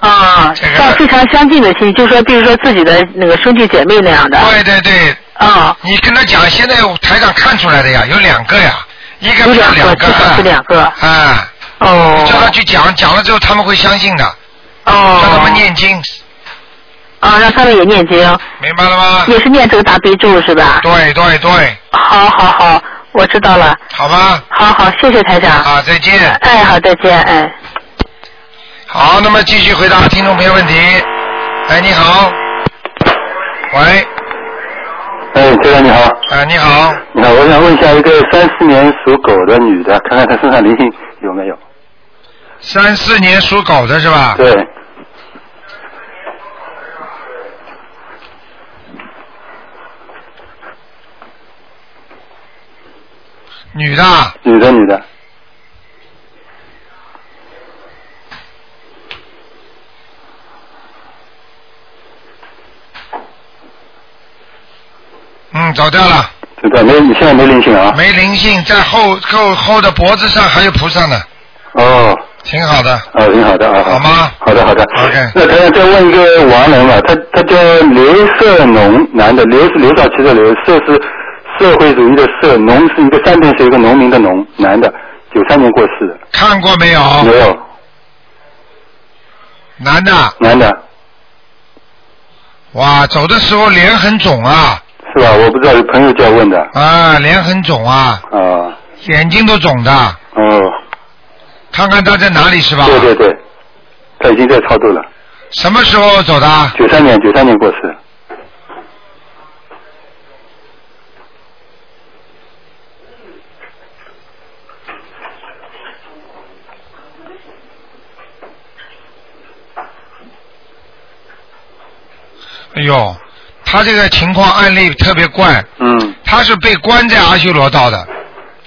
啊，像非常相近的亲戚，就说比如说自己的那个兄弟姐妹那样的。对对对。啊。你跟他讲，现在台长看出来的呀，有两个呀，一个不是两个，是两个。啊。哦。叫他去讲，讲了之后他们会相信的。哦。叫他们念经，啊，让他们也念经。明白了吗？也是念这个大悲咒是吧？对对对。好好好，我知道了。好吧。好好，谢谢台长。啊，再见。哎，好，再见，哎。好，那么继续回答听众朋友问题。哎，你好。喂。哎，先生你好。哎，你好。你好，我想问一下，一个三四年属狗的女的，看看她身上灵性有没有？三四年属狗的是吧？对。女的，女的女的，嗯，走掉了，知道没？你现在没灵性啊？没灵性，在后后后的脖子上还有菩萨呢，哦，挺好的。哦，挺好的啊。好吗？好的好的。OK 那台长再问一个亡人吧，他他叫刘社农，男的，刘是刘少奇的刘，社是社会主义的社，农是一个三点水一个农民的农，男的，九三年过世的。看过没有？没有，男的，男的，哇，走的时候脸很肿啊，是吧？我不知道，有朋友叫问的。啊，脸很肿啊，啊，眼睛都肿的，哦，看看他在哪里是吧？对对对，他已经在超度了。什么时候走的？九三年，九三年过世。哎呦，他这个情况案例特别怪，嗯，他是被关在阿修罗道的，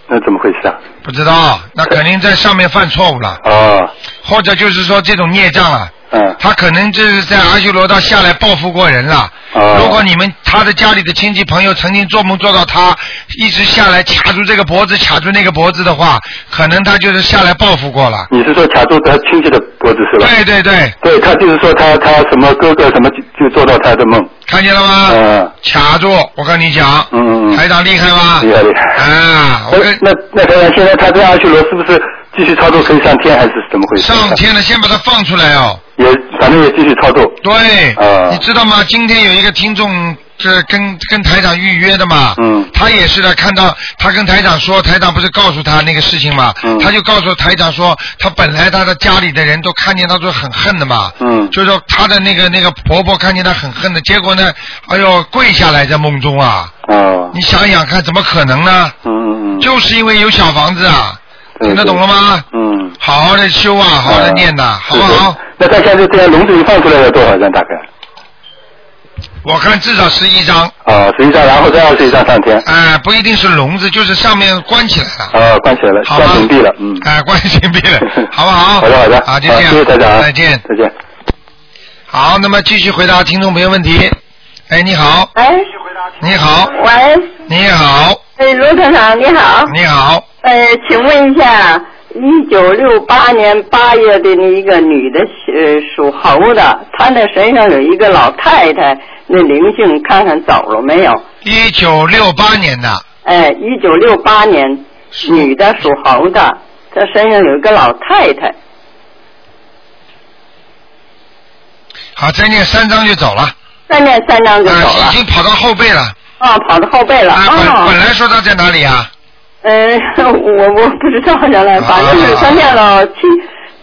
那怎么回事啊？不知道，那肯定在上面犯错误了，哦，或者就是说这种孽障了。嗯，他可能就是在阿修罗道下来报复过人了。啊如果你们他的家里的亲戚朋友曾经做梦做到他一直下来卡住这个脖子，卡住那个脖子的话，可能他就是下来报复过了。你是说卡住他亲戚的脖子是吧？对对对，对他就是说他他什么哥哥什么就就做到他的梦。看见了吗？嗯卡住，我跟你讲，嗯嗯嗯。台长厉害吗？厉害厉害。啊，我那跟那那台长现在他在阿修罗是不是继续操作可以上天还是怎么回事？上天了，先把它放出来哦。也反正也继续操作。对，啊你知道吗？今天有一个听众，这跟跟台长预约的嘛，嗯他也是的，看到他跟台长说，台长不是告诉他那个事情嘛，嗯他就告诉台长说，他本来他的家里的人都看见他说很恨的嘛，嗯就是说他的那个那个婆婆看见他很恨的，结果呢，哎呦跪下来在梦中啊，哦。你想想看，怎么可能呢？嗯嗯嗯。就是因为有小房子啊，对听得懂了吗？嗯。好好的修啊，好好的念呐，好不好？那他现在这样笼子里放出来要多少张大概？我看至少十一张。啊，十一张，然后再二十一张上天。哎、不一定是笼子，就是上面关起来了。啊，关起来了，好关紧闭了，嗯。哎、关紧闭了，好不好？好的好的，好，就这样。再见。再见。好，那么继续回答听众朋友问题。哎，你好，哎，你好，喂，你好，哎，卢科长你好，你好，呃，请问一下，一九六八年八月的那一个女的，呃，属猴的，她那身上有一个老太太，那灵性看看走了没有？一九六八年的，哎，一九六八年，女的属猴的，她身上有一个老太太，好，再念三张就走了。再念三张就走啊，了已。经跑到后背了。啊，跑到后背了。啊，本哦本来说她在哪里啊？呃，我我不知道原来，反正是他念了七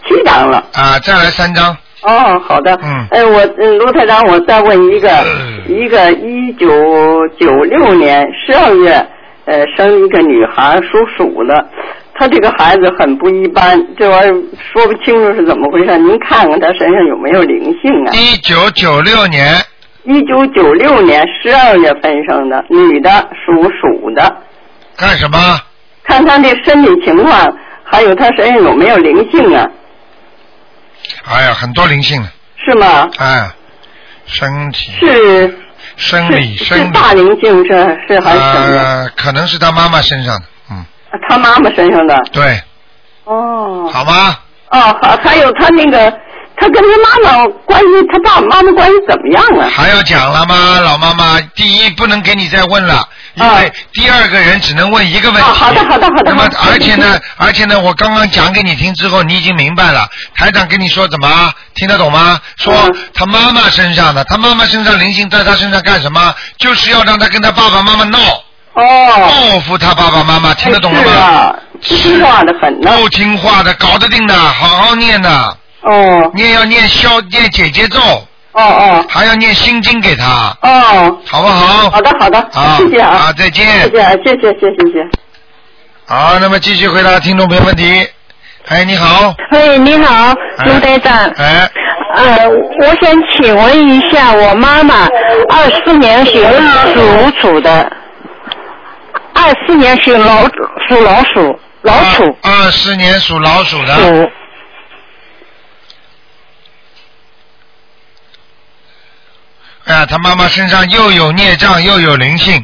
七张了。啊，再来三张。哦，好的。嗯哎，我嗯，卢台长，我再问一个，一个一九九六年十二月，呃，生一个女孩，属鼠的。她这个孩子很不一般，这玩意儿说不清楚是怎么回事，您看看她身上有没有灵性啊？一九九六年，一九九六年十二月份生的，女的，属鼠的。干什么？看他的身体情况，还有他身上有没有灵性啊？哎呀，很多灵性了。是吗？哎，身体、是生理、生理。大灵性是是还是什么？呃，可能是他妈妈身上的，嗯，他妈妈身上的。对，哦。好吗？哦，好，还有他那个，他跟他妈妈关系，他爸爸妈妈关系怎么样啊？还要讲了吗，老妈妈？第一，不能给你再问了，因为第二个人只能问一个问题。啊好的好的好的那么而且呢，而且呢，我刚刚讲给你听之后，你已经明白了。台长跟你说怎么？听得懂吗？说嗯他妈妈身上的，他妈妈身上灵性在他身上干什么？就是要让他跟他爸爸妈妈闹，哦。报复他爸爸妈妈，听得懂了吗？是啊，不听话的很呢。不听话的，搞得定的，好好念的。哦。念要念消念姐姐咒。哦哦。还要念心经给他。哦。好不好？好的好的，好谢谢啊。啊再见谢谢谢谢谢谢谢。好，那么继续回答听众朋友问题。哎，你好。喂，你好，哎卢队长。哎。呃，我想请问一下，我妈妈二四年属属鼠的，二二四年属老属老鼠，老鼠。二四年属老鼠的。鼠。哎，他妈妈身上又有孽障又有灵性，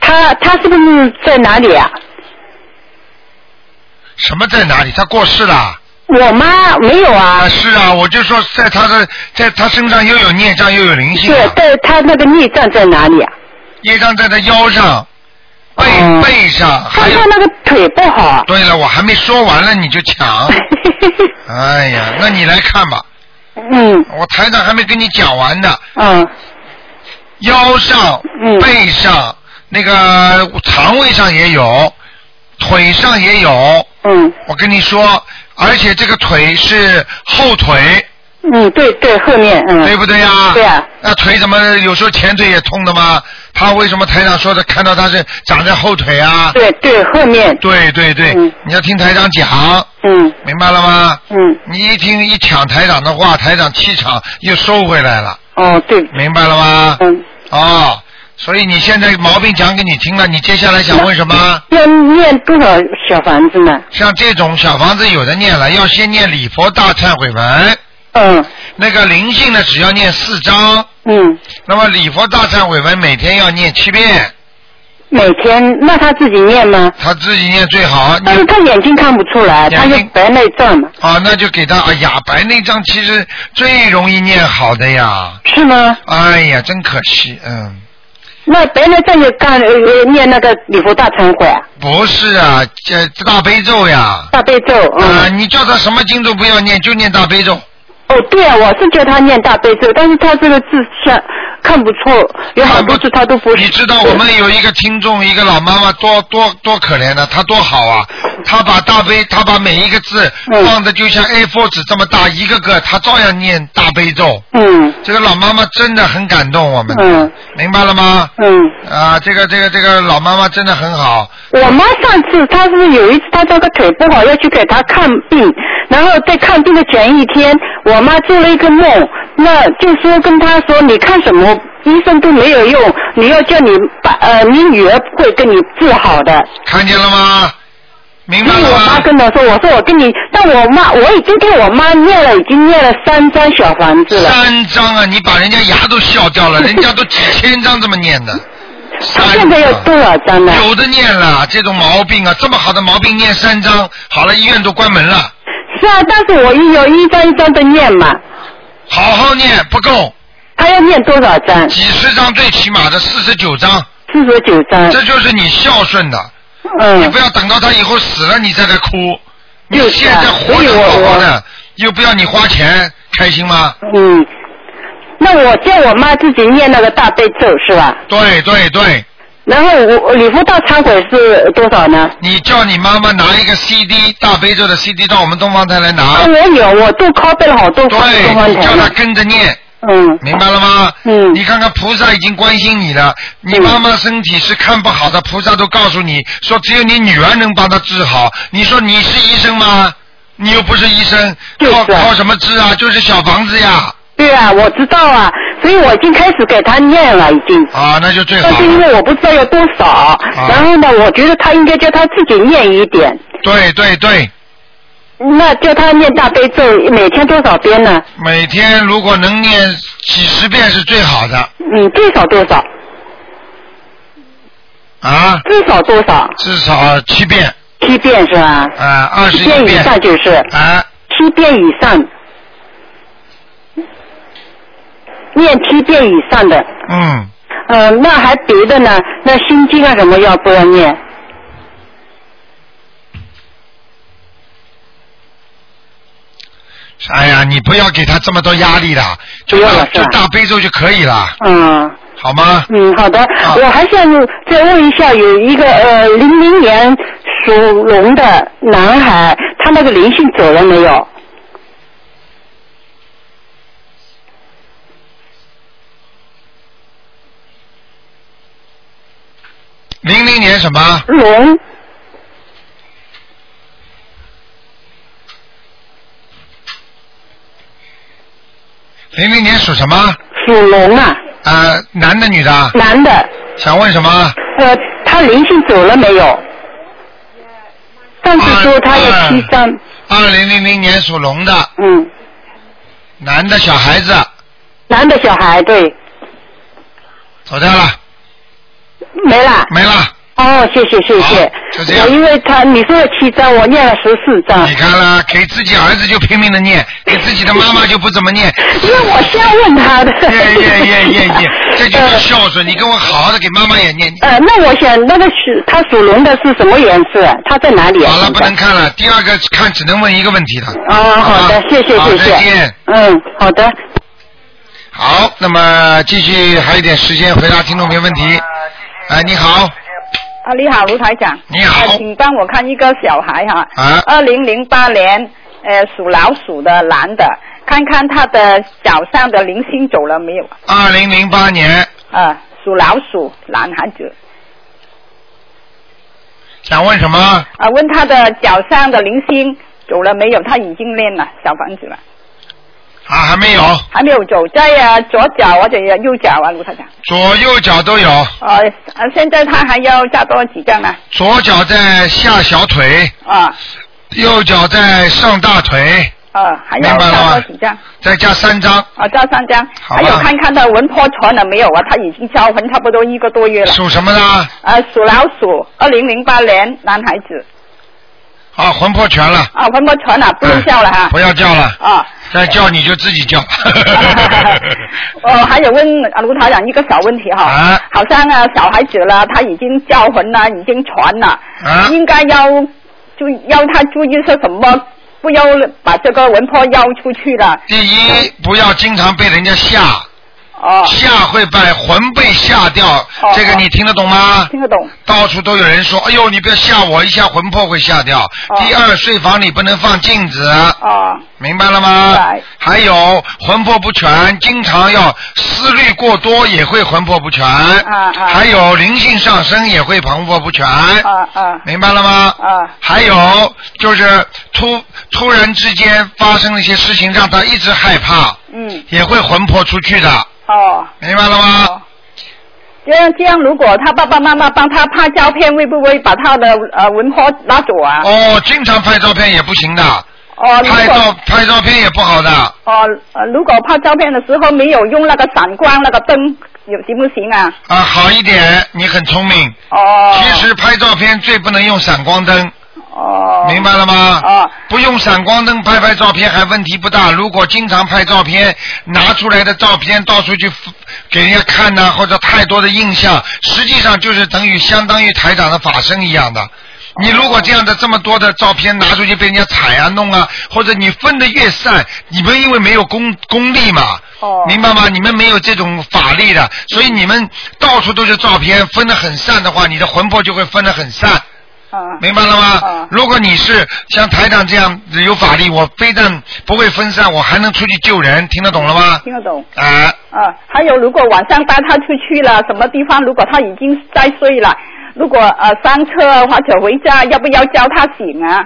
他他是不是在哪里啊？什么在哪里？他过世了。我妈没有啊。啊，是啊，我就说在他的在他身上又有孽障又有灵性、对啊。，对，他那个孽障在哪里啊？孽障在他腰上、背、背上，还有那个腿不好啊。对了，我还没说完了你就抢。哎呀，那你来看吧。嗯。我台长还没跟你讲完呢。嗯。腰上、背上、那个肠胃上也有，腿上也有。嗯。我跟你说，而且这个腿是后腿。嗯，对对，后面嗯。对不对呀？对啊。那腿怎么有时候前腿也痛的吗？他为什么台长说的看到他是长在后腿啊？对对，后面。对对对，你要听台长讲。嗯。明白了吗？嗯。你一听一抢台长的话，台长气场又收回来了。哦，对。明白了吗？嗯。哦，所以你现在毛病讲给你听了，你接下来想问什么？要念多少小房子呢？像这种小房子有的念了，要先念礼佛大忏悔文。嗯。那个灵性呢，只要念四章。嗯。那么礼佛大忏悔文每天要念七遍。每天，那他自己念吗？他自己念最好。但是他眼睛看不出来，他是白内障嘛。啊，那就给他，哎呀，白内障其实最容易念好的呀。是吗？哎呀，真可惜，嗯。那白内障也干呃呃念那个礼佛大忏悔啊？不是啊，这大悲咒呀。大悲咒，嗯。啊，你叫他什么经都不要念，就念大悲咒。哦，对啊，我是叫他念大悲咒，但是他这个字像看不错，有好多次他都不。你知道我们有一个听众，一个老妈妈多多多可怜的，她多好啊！她把大悲，她把每一个字嗯放的就像 A4 纸这么大，一个个她照样念大悲咒。嗯。这个老妈妈真的很感动我们。嗯。明白了吗？嗯。啊，这个这个这个老妈妈真的很好。我妈上次她是有一次她这个腿不好要去给她看病，然后在看病的前一天，我妈做了一个梦，那就说跟她说你看什么医生都没有用，你要叫你爸呃你女儿会跟你治好的。看见了吗？明白了吗？我妈跟我说，我说我跟你，但我妈我已经给我妈念了，已经念了三张小房子了。三张啊！你把人家牙都笑掉了，人家都几千张这么念的。他现在有多少张呢？有的念了，这种毛病啊，这么好的毛病念三张，好了，医院都关门了。是啊，但是我有一张一张的念嘛。好好念不够。他要念多少章？几十章，最起码的四十九张。四十九张。这就是你孝顺的。嗯。你不要等到他以后死了，你再来哭。你现在活着好好的，又不要你花钱，开心吗？嗯。那我叫我妈自己念那个大悲咒是吧？对对对。然后我礼佛大忏悔是多少呢？你叫你妈妈拿一个 CD 大悲咒的 CD 到我们东方台来拿。啊，我有，我都拷贝了好多对，你叫他跟着念。嗯。明白了吗？嗯。你看看菩萨已经关心你了，你妈妈身体是看不好的，菩萨都告诉你说只有你女儿能帮她治好。你说你是医生吗？你又不是医生，靠靠什么治啊？就是小房子呀。对啊，我知道啊，所以我已经开始给他念了，已经。啊，那就最好但是因为我不知道有多少，然后呢，我觉得他应该叫他自己念一点。对对对，那叫他念大悲咒，每天多少遍呢？每天如果能念几十遍是最好的嗯，最少多少？啊。至少多少？至少七遍。七遍是吧？啊，二十七遍以上就是。啊。七遍以上。念七遍以上的。嗯。呃，那还别的呢？那心经啊什么要不要念？哎呀，你不要给他这么多压力了，就大就大悲咒就可以了，嗯。好吗？嗯，好的。我还想再问一下，有一个呃零零年属龙的男孩，他那个灵性走了没有？零零年什么？龙。零零年属什么？属龙啊。呃，男的女的？男的。想问什么？呃，他他灵性走了没有？上次说他有七张。二零零零年属龙的。嗯。男的小孩子。男的小孩对。走掉了。没了。没了。哦，谢谢谢谢。就这样因为他你说了七张，我念了十四张。你看了，给自己儿子就拼命的念，给自己的妈妈就不怎么念。因为我先问他的。耶耶耶耶耶，这就是孝顺。你跟我好好的给妈妈也念。呃，那我想那个属他属龙的是什么颜色？他在哪里啊？好了，不能看了。第二个看只能问一个问题了。哦，好的，谢谢谢谢。再见。嗯，好的。好，那么继续还有点时间回答听众朋友问题。哎，你好，啊，你好，卢台长。你好呃请帮我看一个小孩哈。啊二零零八年，呃，属老鼠的男的，看看他的脚上的零星走了没有？二零零八年啊，属老鼠男孩子。想问什么？啊，问他的脚上的零星走了没有？他已经练了小房子了。啊，还没有，还没有走，在啊左脚或者右脚啊，卢台长。左右脚都有，呃，呃现在他还要加多几张呢？左脚在下小腿，啊右脚在上大腿，啊，还要加多几张？再加三张，啊，加三张。还有看看他魂魄传了没有啊？他已经销魂差不多一个多月了。属什么呢？呃，属老鼠，二零零八年男孩子。啊，魂魄全了，啊，魂魄全了，不用叫了哈。不要叫了，啊，再叫你就自己叫。哦，还有问啊卢台长一个小问题哈，啊好像啊小孩子了，他已经叫魂了，已经传了，啊应该要注要他注意些什么？不要把这个魂魄邀出去了。第一，不要经常被人家吓，哦，吓会把魂被吓掉，这个你听得懂吗？听得懂。到处都有人说，哎呦，你不要吓我，一下魂魄会吓掉。第二，睡房里不能放镜子。哦。明白了吗？还有魂魄不全，经常要思虑过多也会魂魄不全。啊啊还有灵性上升也会魂魄不全。啊啊。明白了吗？啊。还有就是突突然之间发生了一些事情，让他一直害怕，嗯。也会魂魄出去的。哦。明白了吗？这样这样，如果他爸爸妈妈帮他拍照片，会不会把他的呃文化拉走啊？哦，经常拍照片也不行的。哦，拍照拍照片也不好的。哦，呃，如果拍照片的时候没有用那个闪光那个灯，有行不行啊？啊，好一点，你很聪明。哦。其实拍照片最不能用闪光灯。哦。明白了吗？啊。不用闪光灯拍拍照片还问题不大。如果经常拍照片，拿出来的照片到处去给人家看呐、或者太多的印象，实际上就是等于相当于台长的法身一样的。你如果这样的这么多的照片拿出去被人家踩啊弄啊，或者你分的越散，你们因为没有功功力嘛，哦明白吗？你们没有这种法力的，所以你们到处都是照片，分的很散的话，你的魂魄就会分的很散。明白了吗？如果你是像台长这样有法力，我非但不会分散，我还能出去救人，听得懂了吗？听得懂。啊，啊，还有如果晚上带他出去了，什么地方如果他已经在睡了，如果呃上车或者回家，要不要叫他醒啊？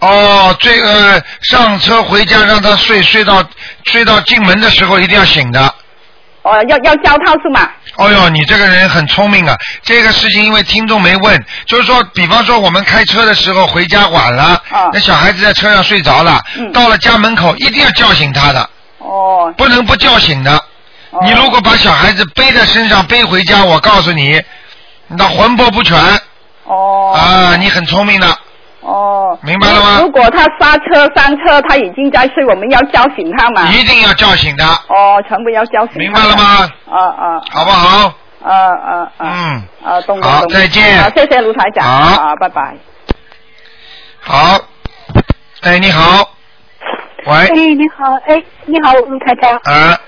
哦，这个上车回家让他睡，睡到睡到进门的时候一定要醒的。哦，要要教他是吗？哦哟，你这个人很聪明啊！这个事情因为听众没问，就是说，比方说我们开车的时候回家晚了，那小孩子在车上睡着了，到了家门口一定要叫醒他的，哦，不能不叫醒的。你如果把小孩子背在身上背回家，我告诉你，那魂魄不全。哦。啊，你很聪明的。哦。明白了吗如果他刹车上车，他已经在睡，我们要叫醒他嘛？一定要叫醒他。哦，全部要叫醒。明白了吗？啊啊。好不好？啊啊啊。嗯。啊，懂懂好。再见好，谢谢卢台长。好好，拜拜。好。哎，你好。喂。哎，你好，哎，你好，卢台长。啊。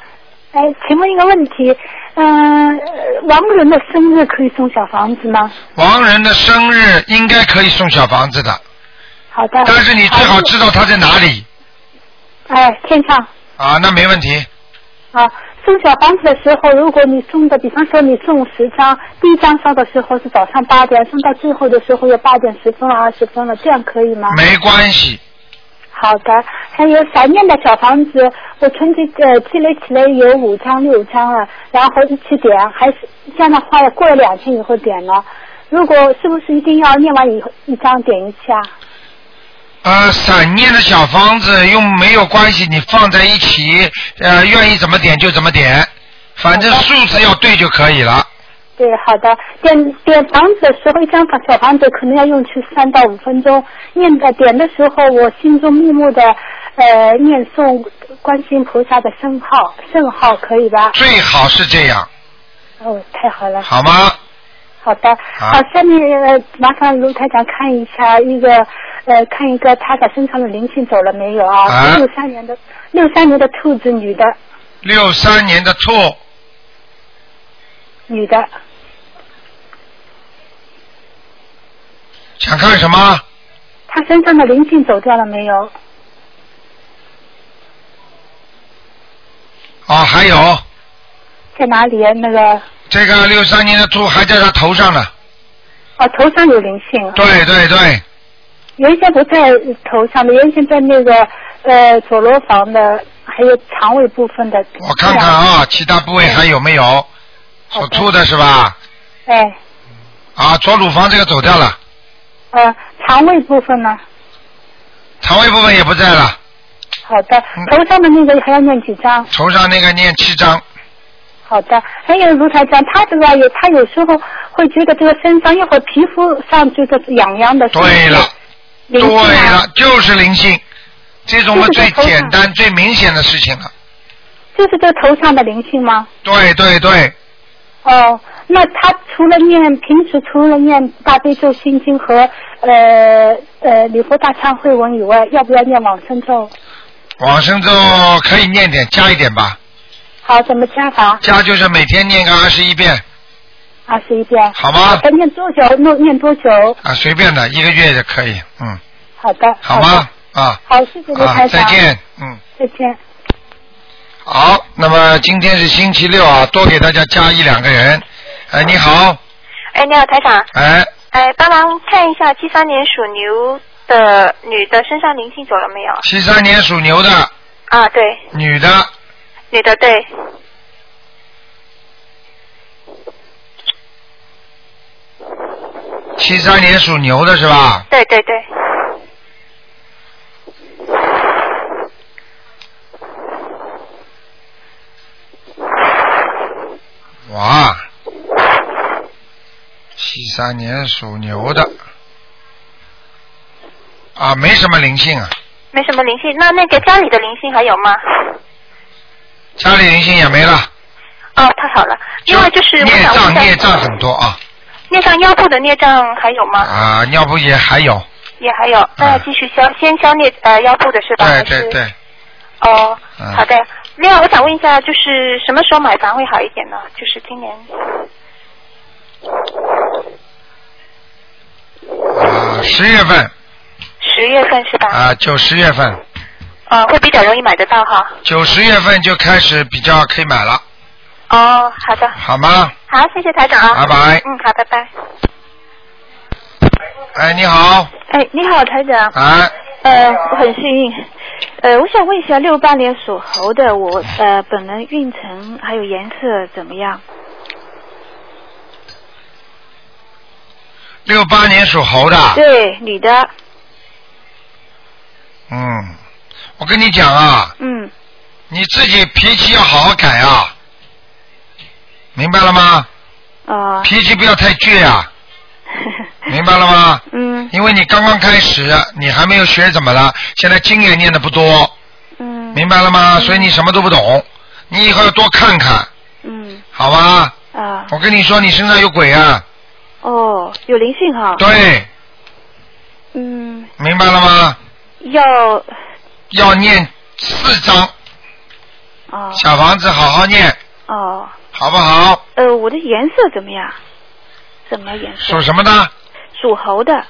哎，请问一个问题，嗯、呃亡人的生日可以送小房子吗？亡人的生日应该可以送小房子的，好的。但是你最好知道他在哪里哎，天上。啊，那没问题。啊，送小房子的时候，如果你送的，比方说你送十张，第一张烧的时候是早上八点，送到最后的时候有八点十分了、二十分了，这样可以吗？没关系，好的，还有少念的小房子，我存积呃积累起来有五张六张了，然后一起点，还是这样的话过了两天以后点了。如果是不是一定要念完以后一张点一下？呃，散念的小房子用没有关系，你放在一起，呃，愿意怎么点就怎么点，反正数字要对就可以了。对，好的。点点房子的时候，一张房小房子可能要用去三到五分钟。念的点的时候，我心中默默的呃念诵观世音菩萨的圣号，圣号可以吧？最好是这样，哦，太好了。好吗？好的，好，下面呃麻烦卢台长看一下一个呃看一个他的身上的灵性走了没有啊？啊六三年的六三年的兔子女的六三年的兔，女的，想看什么？他身上的灵性走掉了没有？哦，还有在哪里？那个这个六三年的兔还在他头上呢。哦，头上有灵性。对对对，原先不在头上的，原先在那个呃左罗房的，还有肠胃部分的。我看看啊，其他部位还有没有？属兔的是吧？哎，啊，左乳房这个走掉了，呃，肠胃部分呢？肠胃部分也不在了，好的，嗯头上的那个还要念几张？头上那个念七张，好的，还有卢台长，他这个有他有时候会觉得这个身上一会儿皮肤上就是痒痒的。对了，对啊了，就是灵性，这种嘛最简单、最明显的事情了。就是这个头上的灵性吗？对对对，哦，那他除了念平时除了念大悲咒心经和呃呃礼佛大忏悔文以外，要不要念往生咒？往生咒可以念点，加一点吧。好，怎么加法？加就是每天念个二十一遍二十一遍。好吗好的，念多久？念念多久？啊，随便的，一个月就可以，嗯，好的。好吗？啊好，谢谢卢啊，台长。再见，嗯。再见。好，那么今天是星期六啊，多给大家加一两个人。哎，你好，哎，你好，台长。哎，哎，帮忙看一下七三年属牛的女的身上灵性走了没有？七三年属牛的啊，对，女的，女的对。七三年属牛的是吧？对对对。哇，七三年属牛的，啊，没什么灵性啊，没什么灵性，那那个家里的灵性还有吗？家里灵性也没了，哦，太好了。因为就是我孽障孽障很多啊，孽障腰部的孽障还有吗？啊，尿布也还有，也还有，那要继续消，先消孽呃腰部的是吧？对对对，哦，嗯好的。另外，我想问一下，就是什么时候买房会好一点呢？就是今年。啊，十月份十月份是吧？啊，九十月份，啊，会比较容易买得到哈。九十月份就开始比较可以买了，哦，好的。好吗？好，谢谢台长啊。拜拜嗯，好，拜拜。哎，你好，哎，你好，台长。哎，呃，我很幸运。呃，我想问一下，六八年属猴的我，呃，本人运程还有颜色怎么样？六八年属猴的，对，女的。嗯，我跟你讲啊，嗯，你自己脾气要好好改啊，明白了吗？啊、脾气不要太倔啊，明白了吗？嗯。因为你刚刚开始，你还没有学怎么了，现在经也念的不多。嗯。明白了吗？所以你什么都不懂，你以后要多看看，嗯。好吧？啊。我跟你说，你身上有鬼啊！哦，有灵性哈。对，嗯，明白了吗？要要念四章哦小房子，好好念，哦。好不好？呃，我的颜色怎么样？什么颜色？属什么的？属猴的。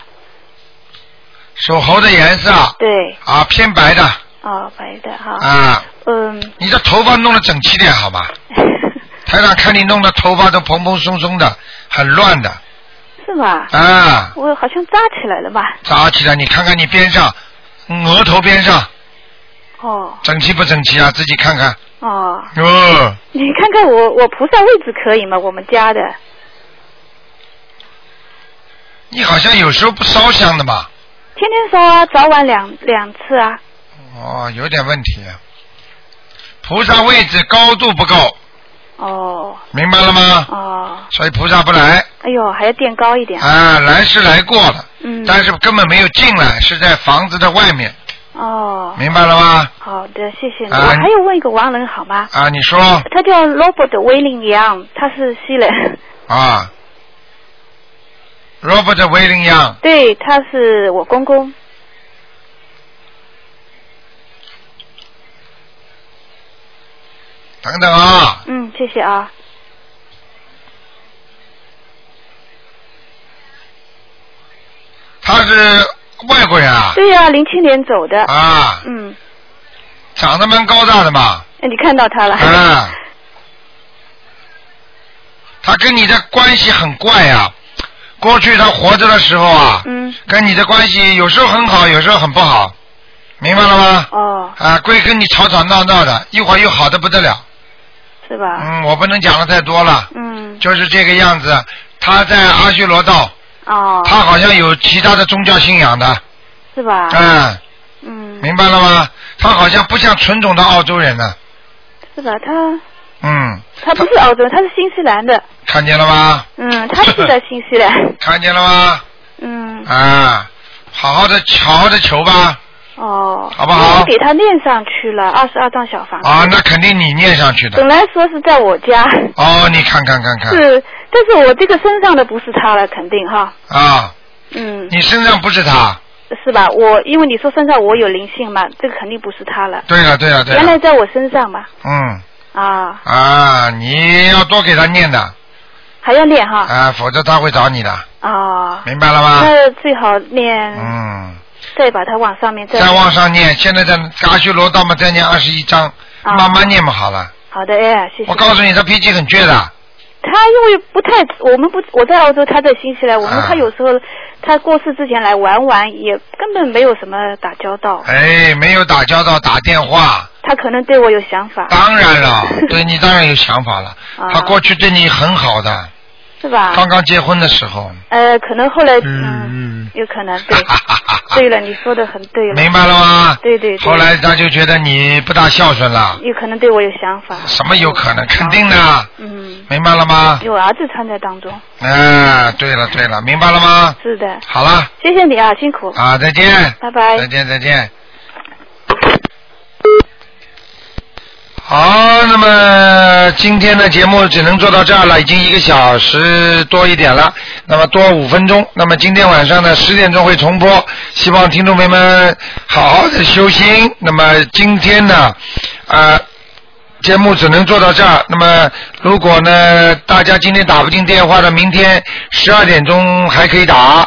属猴的颜色对。啊，偏白的哦，白的哈。啊。嗯。你的头发弄得整齐点好吗？台长看你弄的头发都蓬蓬松松的，很乱的是吗？啊，我好像扎起来了吧？扎起来。你看看你边上，额头边上哦整齐不整齐啊？自己看看。哦，哦，你看看我我菩萨位置可以吗？我们家的你好像有时候不烧香的嘛？天天烧啊，早晚两两次啊。哦，有点问题。菩萨位置高度不够，哦明白了吗？哦，所以菩萨不来哎呦，还要垫高一点。啊，来是来过了，嗯。但是根本没有进来，是在房子的外面，哦。明白了吗？好的，谢谢你。啊我还有问一个亡人好吗？啊，你说他叫 Robert 威廉杨，他是西人。啊，Robert 威廉杨，对，他是我公公。等等啊，嗯，谢谢啊。他是外国人啊，对呀、零七年走的。啊，嗯，长得蛮高大的嘛，哎你看到他了。啊，他跟你的关系很怪呀、过去他活着的时候啊，嗯，跟你的关系有时候很好，有时候很不好，明白了吗？哦，啊，会跟你吵吵闹闹的，一会儿又好的不得了。是吧？嗯，我不能讲的太多了，嗯，就是这个样子。他在阿修罗道，哦，他好像有其他的宗教信仰的，是吧？嗯，嗯，明白了吗？他好像不像纯种的澳洲人呢，是吧？他嗯，他不是澳洲人，他是新西兰的。看见了吗？嗯，他是在新西兰。看见了吗？嗯，啊，好好的，好好的求吧。哦，好不好我给他念上去了二十二张小房子。啊，那肯定你念上去的本。来说是在我家，哦，你看看看看。是，但是我这个身上的不是他了，肯定哈。啊，嗯，你身上不是他。是吧？我因为你说身上我有灵性嘛，这个肯定不是他了。对了对了对了，原来在我身上嘛。嗯啊，啊，你要多给他念的还要念哈。啊，否则他会找你的，啊。明白了吗？那最好念，嗯，再把它往上面再。再往上念，现在在阿修罗道嘛，再念二十一章，啊慢慢念嘛好了。好的，哎，谢谢。我告诉你，他脾气很倔的，他因为不太，我们不，我在澳洲，他在新西兰，我们啊他有时候他过世之前来玩玩，也根本没有什么打交道，哎，没有打交道，打电话，他可能对我有想法。当然了，对你当然有想法了。啊他过去对你很好的，是吧？刚刚结婚的时候，呃，可能后来嗯，有可能对。对了，你说的很对了。明白了吗？对对对。后来他就觉得你不大孝顺了，有可能对我有想法。什么有可能？肯定的，嗯。明白了吗？有儿子掺在当中。哎，对了对了，明白了吗？是的。好了，谢谢你啊，辛苦。啊，再见。拜拜。再见再见。好，那么今天的节目只能做到这儿了，已经一个小时多一点了，那么多五分钟。那么今天晚上呢十点钟会重播，希望听众朋友们好好的修心。那么今天呢，啊、节目只能做到这儿。那么，如果呢，大家今天打不进电话的，明天十二点钟还可以打。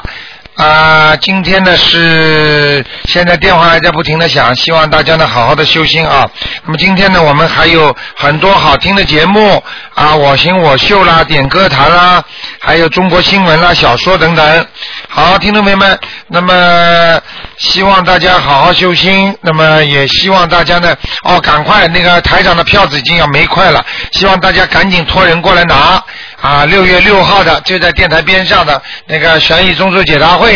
啊、今天呢是现在电话还在不停的响，希望大家呢好好的修心啊。那么今天呢，我们还有很多好听的节目啊，我行我秀啦，点歌坛啦，还有中国新闻啦、小说等等。好，听众朋友们，那么希望大家好好修心，那么也希望大家呢，哦，赶快那个台长的票子已经要没快了，希望大家赶紧托人过来拿啊！六月六号的就在电台边上的那个悬疑综述解答会。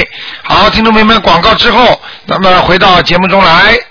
好，听众朋友们，广告之后，咱们回到节目中来。